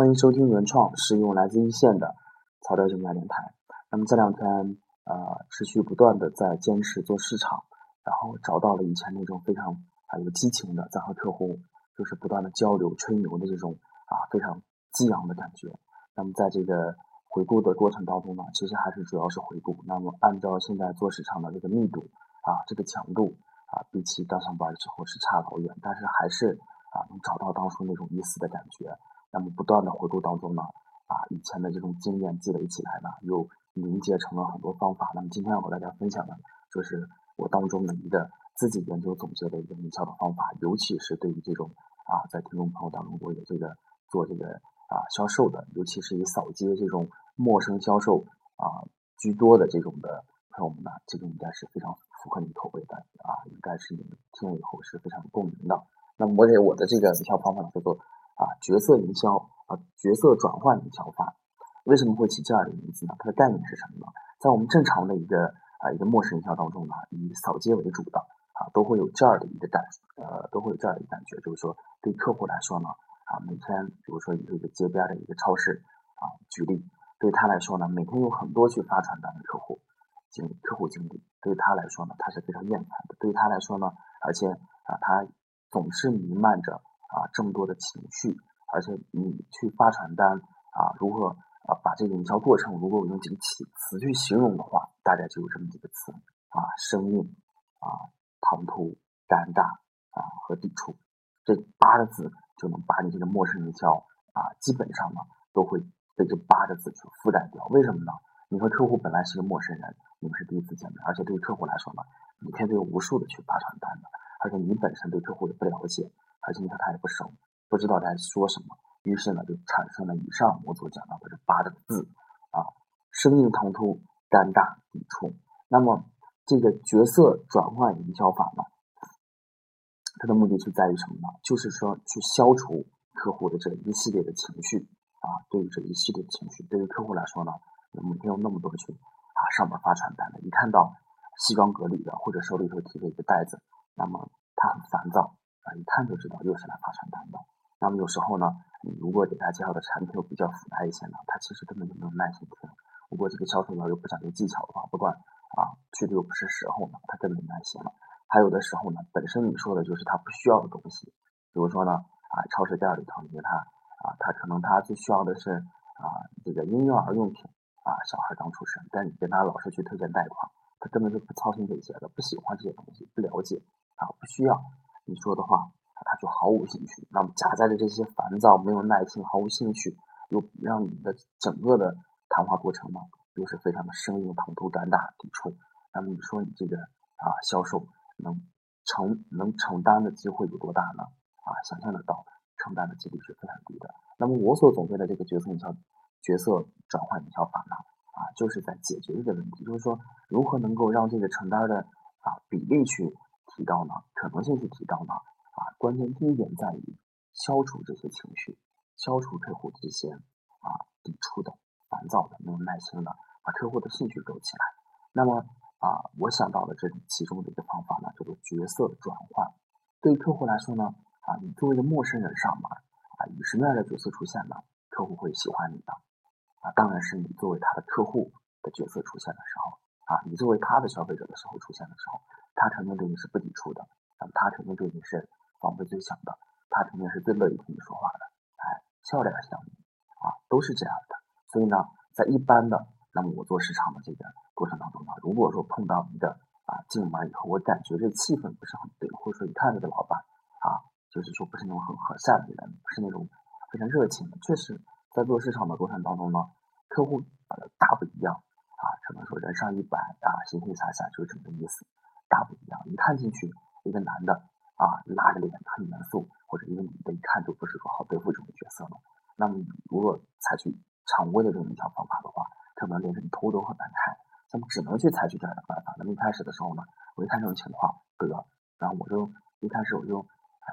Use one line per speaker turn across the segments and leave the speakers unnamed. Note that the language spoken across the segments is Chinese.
欢迎收听原创，是用来自一线的草调竞价电台。那么这两天，呃，持续不断的在坚持做市场，然后找到了以前那种非常啊有激情的，在和客户就是不断的交流吹牛的这种啊非常激昂的感觉。那么在这个回顾的过程当中呢，其实还是主要是回顾。那么按照现在做市场的这个密度啊，这个强度啊，比起刚上班的时候是差老远，但是还是啊能找到当初那种一丝的感觉。那么不断的回顾当中呢，啊，以前的这种经验积累起来呢，又凝结成了很多方法。那么今天要和大家分享的，就是我当中的一个自己研究总结的一个营销的方法，尤其是对于这种啊，在听众朋友当中我有这个做这个啊销售的，尤其是以扫街这种陌生销售啊居多的这种的朋友们呢，这个应该是非常符合你口味的啊，应该是你们听了以后是非常有共鸣的。那么我给我的这个营销方法叫做。啊，角色营销啊，角色转换营销法，为什么会起这样的名字呢？它的概念是什么呢？在我们正常的一个啊一个陌生营销当中呢，以扫街为主的啊，都会有这样的一个感呃，都会有这样的一个感觉，就是说对客户来说呢，啊，每天比如说以这个街边的一个超市啊举例，对他来说呢，每天有很多去发传单的客户经客户经理，对他来说呢，他是非常厌烦的。对他来说呢，而且啊，他总是弥漫着。啊，这么多的情绪，而且你去发传单啊，如何啊把这个营销过程，如果我用几个词词去形容的话，大概就有这么几个词啊，生硬啊，唐突、尴尬啊和抵触，这八个字就能把你这个陌生营销啊，基本上呢都会被这八个字去覆盖掉。为什么呢？你和客户本来是个陌生人，你们是第一次见面，而且对于客户来说呢，每天都有无数的去发传单的，而且你本身对客户也不了解。而且你和他也不熟，不知道在说什么，于是呢就产生了以上我所讲到的这八个字啊：生硬、唐突、尴尬、抵触。那么这个角色转换营销法呢，它的目的是在于什么呢？就是说去消除客户的这一系列的情绪啊。对于这一系列的情绪，对于客户来说呢，每天有那么多去啊上门发传单的，一看到西装革履的或者手里头提着一个袋子，那么他很烦躁。一看就知道又是来发传单的。那么有时候呢，你如果给他介绍的产品又比较复杂一些呢，他其实根本就没有耐心听。如果这个销售员又不讲究技巧的话，不管啊去的又不是时候呢，他根本没耐心了。还有的时候呢，本身你说的就是他不需要的东西，比如说呢，啊超市店里头你给他啊，他可能他最需要的是啊这个婴幼儿用品啊，小孩刚出生，但你跟他老是去推荐贷款，他根本就不操心这些的，不喜欢这些东西，不了解啊，不需要。你说的话，他就毫无兴趣。那么夹杂着这些烦躁、没有耐心、毫无兴趣，又让你的整个的谈话过程呢，又是非常的生硬、唐突、尴尬、抵触。那么你说你这个啊销售能承能承担的机会有多大呢？啊，想象得到，承担的几率是非常低的。那么我所总结的这个角色营销、角色转换营销法呢，啊，就是在解决这个问题，就是说如何能够让这个承担的啊比例去。提高呢，可能性去提高呢，啊，关键第一点在于消除这些情绪，消除客户这些啊抵触的、烦躁的、没有耐心的，把客户的兴趣勾起来。那么啊，我想到的这其中的一个方法呢，叫做角色转换。对于客户来说呢，啊，你作为一个陌生人上门，啊，以什么样的角色出现呢？客户会喜欢你的，啊，当然是你作为他的客户的角色出现的时候，啊，你作为他的消费者的时候出现的时候。他肯定对你是不抵触的，那么他肯定对你是防备最小的，他肯定是最乐意听你说话的，哎，笑脸相迎啊，都是这样的。所以呢，在一般的，那么我做市场的这个过程当中呢，如果说碰到一个啊进门以后，我感觉这气氛不是很对，或者说一看这个老板啊，就是说不是那种很和善的人，不是那种非常热情的，确实，在做市场的过程当中呢，客户呃大不一样啊，可能说人上一百啊，形形色色，就是这么个意思。大不一样，一看进去，一个男的啊，拉着脸很严肃，或者一个女的，一看就不是说好对付这种角色了。那么你，如果采取常规的这种营销方法的话，可能连人头都很难开。那么，只能去采取这样的办法。那么一开始的时候呢，我一看这种情况，得，然后我就一开始我就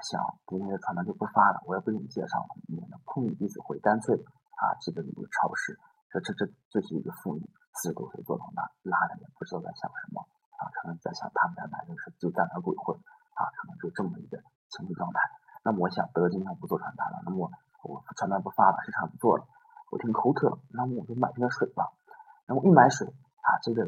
想，今天的传单就不发了，我也不给你介绍了，免得碰你鼻子灰，干脆啊，这个一个超市，这这这这是一个妇女，四十多岁做老大，拉着脸不知道在想什么。可能在想他们家男人是就在那鬼混，啊，可能就这么一个情绪状态。那么我想得今天不做传单了，那么我传单不发了，市场不做了，我挺口渴，那么我就买瓶水吧。然后一买水啊，这个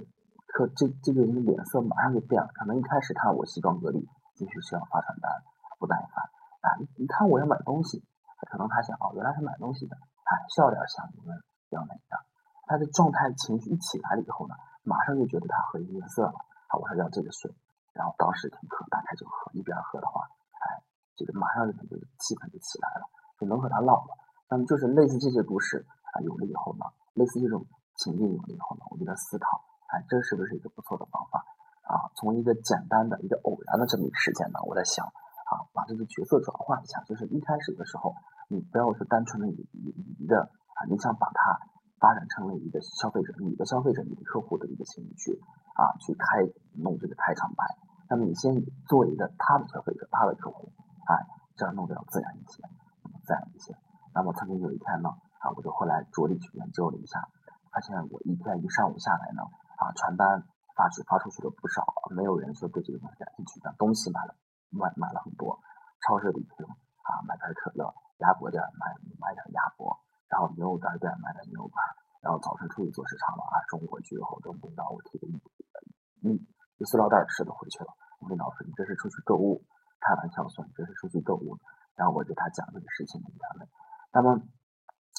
客这这个人的脸色马上就变了，可能一开始看我西装革履进去是要发传单，不耐烦啊，一看我要买东西，可能他想哦，原来是买东西的，哎，笑脸相迎要那样，他的状态情绪一起来了以后呢，马上就觉得他和颜色了，我说要这个水，然后当时挺渴，打开就喝，一边喝的话，哎，这个马上就这个气氛就起来了，就能和他唠了。那么就是类似这些故事啊，有了以后呢，类似这种。情境有了以后呢，我就在思考，哎，这是不是一个不错的方法啊？从一个简单的一个偶然的这么一个事件呢，我在想啊，把这个角色转换一下，就是一开始的时候，你不要是单纯的以一个啊，你想把它发展成为一个消费者，你的消费者，你的客户的一个情绪啊，去开弄这个开场白，那么你先做一个他的消费者，他的客户，哎，这样弄得要自然一些，自然一些。那么曾经有一天呢，啊，我就后来着力去研究了一下。发现我一天一上午下来呢，啊，传单发去发出去了不少，没有人说对这个东西感兴趣，但东西买了买买了很多。超市里头啊，买瓶可乐，鸭脖店买买点鸭脖，然后牛肉干店买点牛肉干，然后早晨出去做市场了啊，中午回去以后，这领导我提个一一一塑料袋吃的回去了。我领导说你这是出去购物，开玩笑说你这是出去购物。然后我给他讲这个事情的原委。那么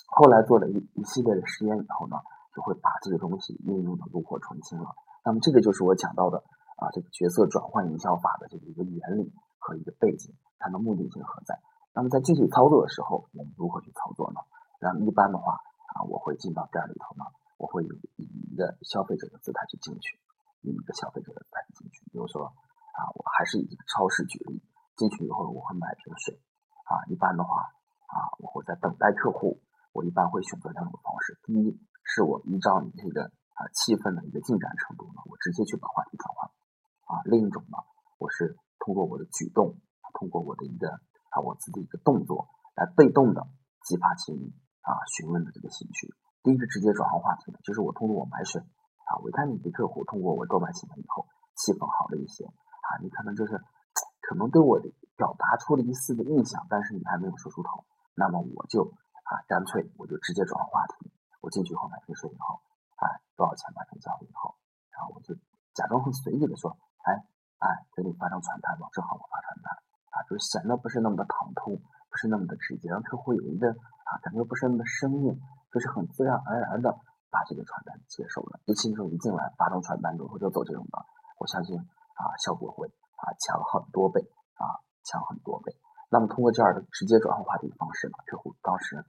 后来做了一一系列的实验以后呢？就会把这个东西运用的炉火纯青了。那么这个就是我讲到的啊，这个角色转换营销法的这个一个原理和一个背景，它的目的性何在？那么在具体操作的时候，我们如何去操作呢？那么一般的话啊，我会进到店里头呢，我会以一个消费者的姿态去进去，一个消费者的姿态进去。比如说啊，我还是以这个超市举例，进去以后我会买瓶水啊，一般的话啊，我会在等待客户，我一般会选择两种方式，第一。是我依照你这个啊气氛的一个进展程度呢，我直接去把话题转换啊。另一种呢，我是通过我的举动，通过我的一个啊我自己一个动作来被动的激发起你啊询问的这个兴趣。第一个直接转换话题呢，就是我通过我买水啊，我一看你的客户通过我购买行为以后气氛好了一些啊，你可能就是可能对我的表达出了一丝的印象，但是你还没有说出口，那么我就啊干脆我就直接转话题。我进去后买瓶水以后，哎，多少钱买成交了以后，然后我就假装很随意的说，哎哎，给你发张传单吧，正好我发传单，啊，就显得不是那么的唐突，不是那么的直接，让客户有一个啊感觉不是那么的生硬，就是很自然而然的把这个传单接受了。一新手一进来发张传单之后就走这种的，我相信啊效果会啊强很多倍啊强很多倍。那么通过这样的直接转换话题的方式呢，客户当时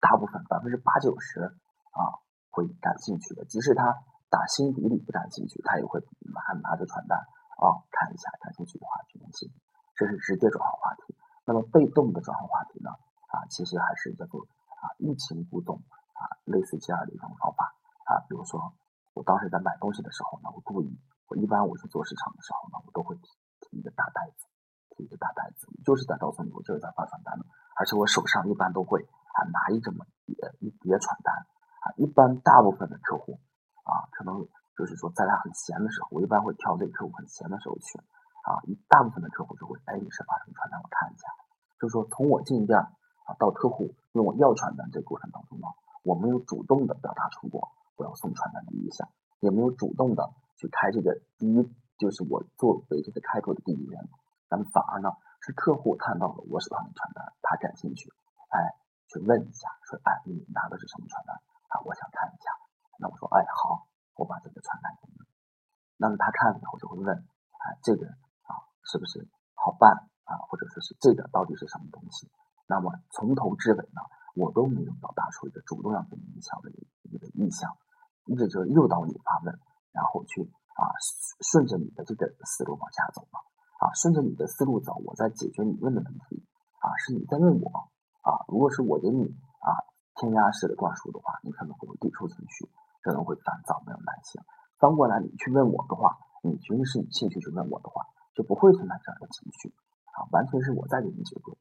大部分百分之八九十。啊，会感兴趣的，即使他打心底里不感兴趣，他也会拿拿着传单啊看一下，感兴趣的话去联系。这是直接转换话题。那么被动的转换话题呢？啊，其实还是叫做啊欲擒故纵啊，类似这样的一种方法啊。比如说，我当时在买东西的时候呢，我故意，我一般我去做市场的时候呢，我都会提提一个大袋子，提一个大袋子，就是在告诉你我就是在发传单的，而且我手上一般都会啊拿一这么一一叠传单。啊，一般大部分的客户啊，可能就是说，在他很闲的时候，我一般会挑这个客户很闲的时候去啊。一大部分的客户就会，哎，你是发什么传单？我看一下。就是说，从我进店啊到客户问我要传单这个过程当中呢，我没有主动的表达出过我要送传单的意向，也没有主动的去开这个第一，就是我作为这个开口的第一人。那么反而呢，是客户看到了我手上的传单，他感兴趣，哎，去问一下，说，哎，你拿的是什么传单？啊，我想看一下。那我说，哎，好，我把这个传单给你。那么他看了以后就会问，哎，这个啊是不是好办啊？或者说是这个到底是什么东西？那么从头至尾呢，主动要跟你营销的一个意向，一直就是诱导你发问，然后去啊顺着你的这个思路往下走嘛。啊，顺着你的思路走，我在解决你问的问题啊，是你在问我啊。如果是我给你啊。填鸭式的灌输的话，你可能会有抵触情绪，可能会烦躁，没有耐心。翻过来，你去问我的话，你绝对是你兴趣去问我的话，就不会存在这样的情绪啊，完全是我在给你解决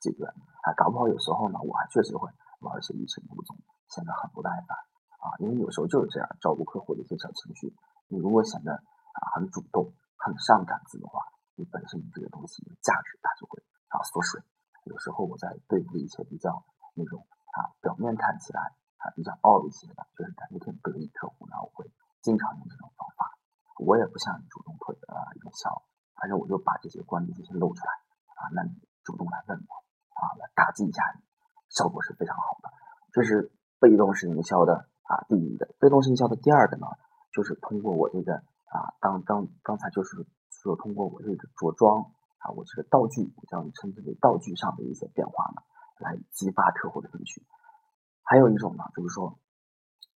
解决啊。搞不好有时候呢，我还确实会玩一些欲擒故纵，显得很不耐烦啊。因为有时候就是这样，照顾客户的一些小情绪，你如果显得啊很主动、很上杆子的话，你本身你这个东西的价值它就会啊缩水。有时候我在对付一些比较。那种啊表面看起来啊比较傲一些的，就是感觉挺得意客户呢，我会经常用这种方法。我也不向你主动推呃营销，反正我就把这些关键这些露出来啊，那你主动来问我啊，来打击一下你，效果是非常好的。这是被动式营销的啊第一个，被动式营销的第二个呢，就是通过我这个啊，当刚刚才就是说通过我这个着装啊，我这个道具，我将称之为道具上的一些变化呢，来激发客户的兴趣。还有一种呢，就是说。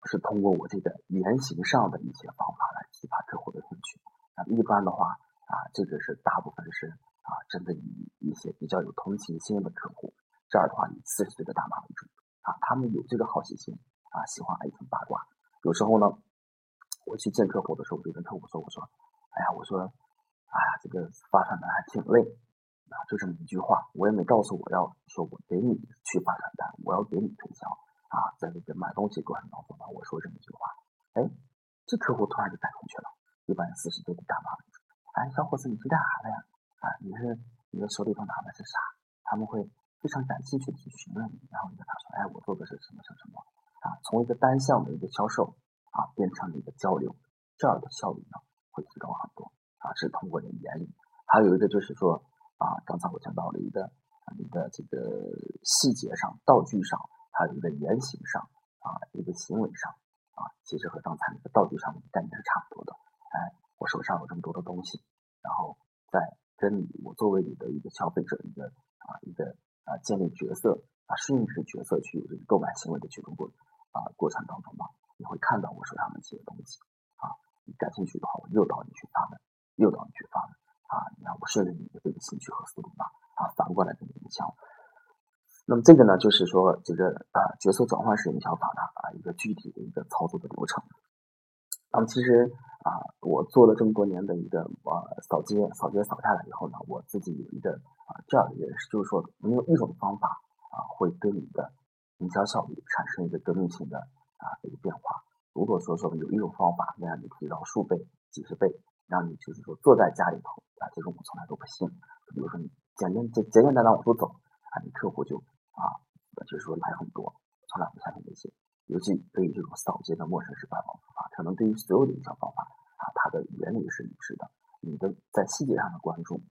是通过我这个言行上的一些方法来激发客户的兴趣。那一般的话啊，这个是大部分是啊，针对于一些比较有同情心的客户。这儿的话以四十岁的大妈为主啊，他们有这个好奇心啊，喜欢爱听八卦。有时候呢，我去见客户的时候，我就跟客户说：“我说，哎呀，我说，哎呀，这个发传单还挺累啊，就这么一句话，我也没告诉我要说我给你去发传单，我要给你推销。”啊，在这个买东西过程当中呢，我说这么一句话，哎，这客户突然就带进去了。一般四十岁的大妈，哎，小伙子，你是干啥的呀？啊，你是你的手里头拿的是啥？他们会非常感兴趣去询问你，然后你跟他说，哎，我做的是什么什么什么啊？从一个单向的一个销售啊，变成了一个交流，这样的效率呢会提高很多啊。是通过你的言语，还有一个就是说啊，刚才我讲到了一个你的这个细节上、道具上。还有一个言行上啊，一个行为上啊，其实和刚才那个道具上的概念是差不多的。哎，我手上有这么多的东西，然后在跟你，我作为你的一个消费者，一个啊，一个啊，建立角色啊，适应这个角色去这个购买行为的去通过啊过程当中吧，你会看到我手上的这些东西啊，你感兴趣的话，我诱导你去发问，诱导你去发问啊，你看我顺着你的这个兴趣和思路吧，啊，反过来给你营销。那么这个呢，就是说这个啊角色转换式营销法的啊一个具体的一个操作的流程。那么其实啊，我做了这么多年的一个啊扫街，扫街扫下来以后呢，我自己有一个这样的认识，就是说没有一种方法啊会对你的营销效率产生一个革命性的啊一个变化。如果说说有一种方法能让你提高数倍、几十倍，让你就是说坐在家里头啊，这种我从来都不信。比如说你简单简简简单单往出走啊，你客户就啊，就是说来很多，从来不相信这些。尤其对于这种扫街的陌生式拜访方法，可能对于所有的营销方法啊，它的原理是一致的。你的在细节上的关注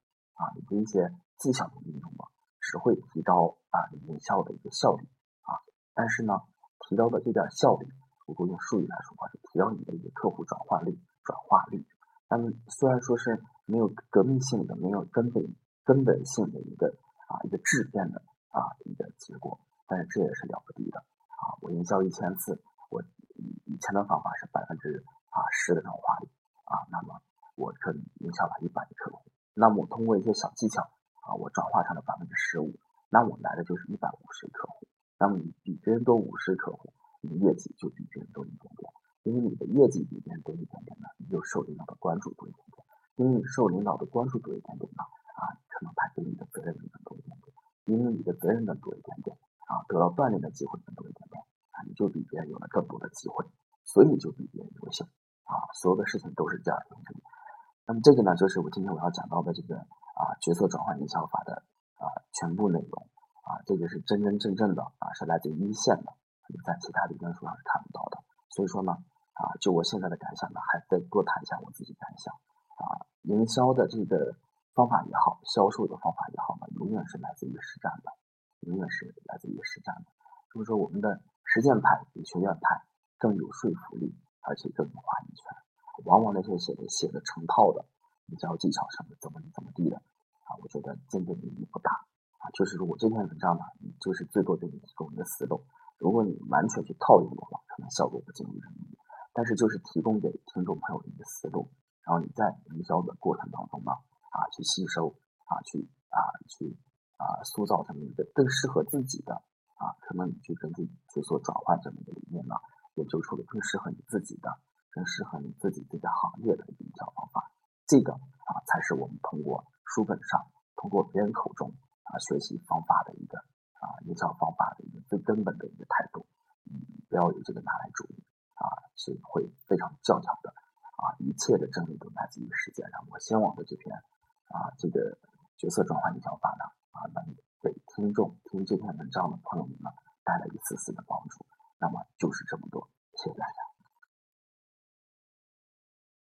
啊，你的一些技巧的运用啊，只会提高啊你营销的一个效率啊。但是呢，提高的这点效率，如果用术语来说的话，是提高你的一个客户转化率、转化率。但虽然说是没有革命性的、没有根本根本性的一个啊一个质变的。啊，一个结果，但是这也是了不得的啊！我营销一千次，我以以前的方法是百分之啊十的转化率啊，那么我可以营销了一百个客户，那么我通过一些小技巧啊，我转化成了百分之十五，那我来的就是一百五十客户，那么你比别人多五十客户，你的业绩就比别人多一点点，因为你的业绩比别人多一点点呢，你就受领导的关注多一点点，因为你受领导的关注多一点点呢，啊，可能他给你的责任更多一点点。因为你的责任更多一点点啊，得到锻炼的机会更多一点点啊，你就比别人有了更多的机会，所以你就比别人优秀啊。所有的事情都是这样的。那么这个呢，就是我今天我要讲到的这个啊角色转换营销法的啊全部内容啊，这个是真真正正的啊，是来自一线的，你在其他理论书上是看不到的。所以说呢啊，就我现在的感想呢，还再多谈一下我自己感想啊，营销的这个。方法也好，销售的方法也好呢，永远是来自于实战的，永远是来自于实战的。就是说，我们的实践派比学院派更有说服力，而且更有话语权。往往那些写的写的成套的营销技巧什么怎么怎么地的啊，我觉得真正意义不大啊。就是说我这篇文章呢，就是最多给你提供一个思路，如果你完全去套用的话，可能效果不尽如人意。但是就是提供给听众朋友的一个思路，然后你在营销的过程当中呢。啊，去吸收，啊，去啊，去啊，塑造这么一个更适合自己的啊，可能你去根据角色转换这么一个理念呢，研究出了更适合你自己的、更适合你自己这个行业的营销方法。这个啊，才是我们通过书本上、通过别人口中啊学习方法的一个啊营销方法的一个最根本的一个态度。嗯，不要有这个拿来主义啊，是会非常教条的啊，一切的真理都来自于实践上。我先往的这篇。啊，这个角色转换营销法呢，啊，能给听众听这篇文章的朋友们呢，带来一丝丝的帮助。那么就是这么多，谢谢大家。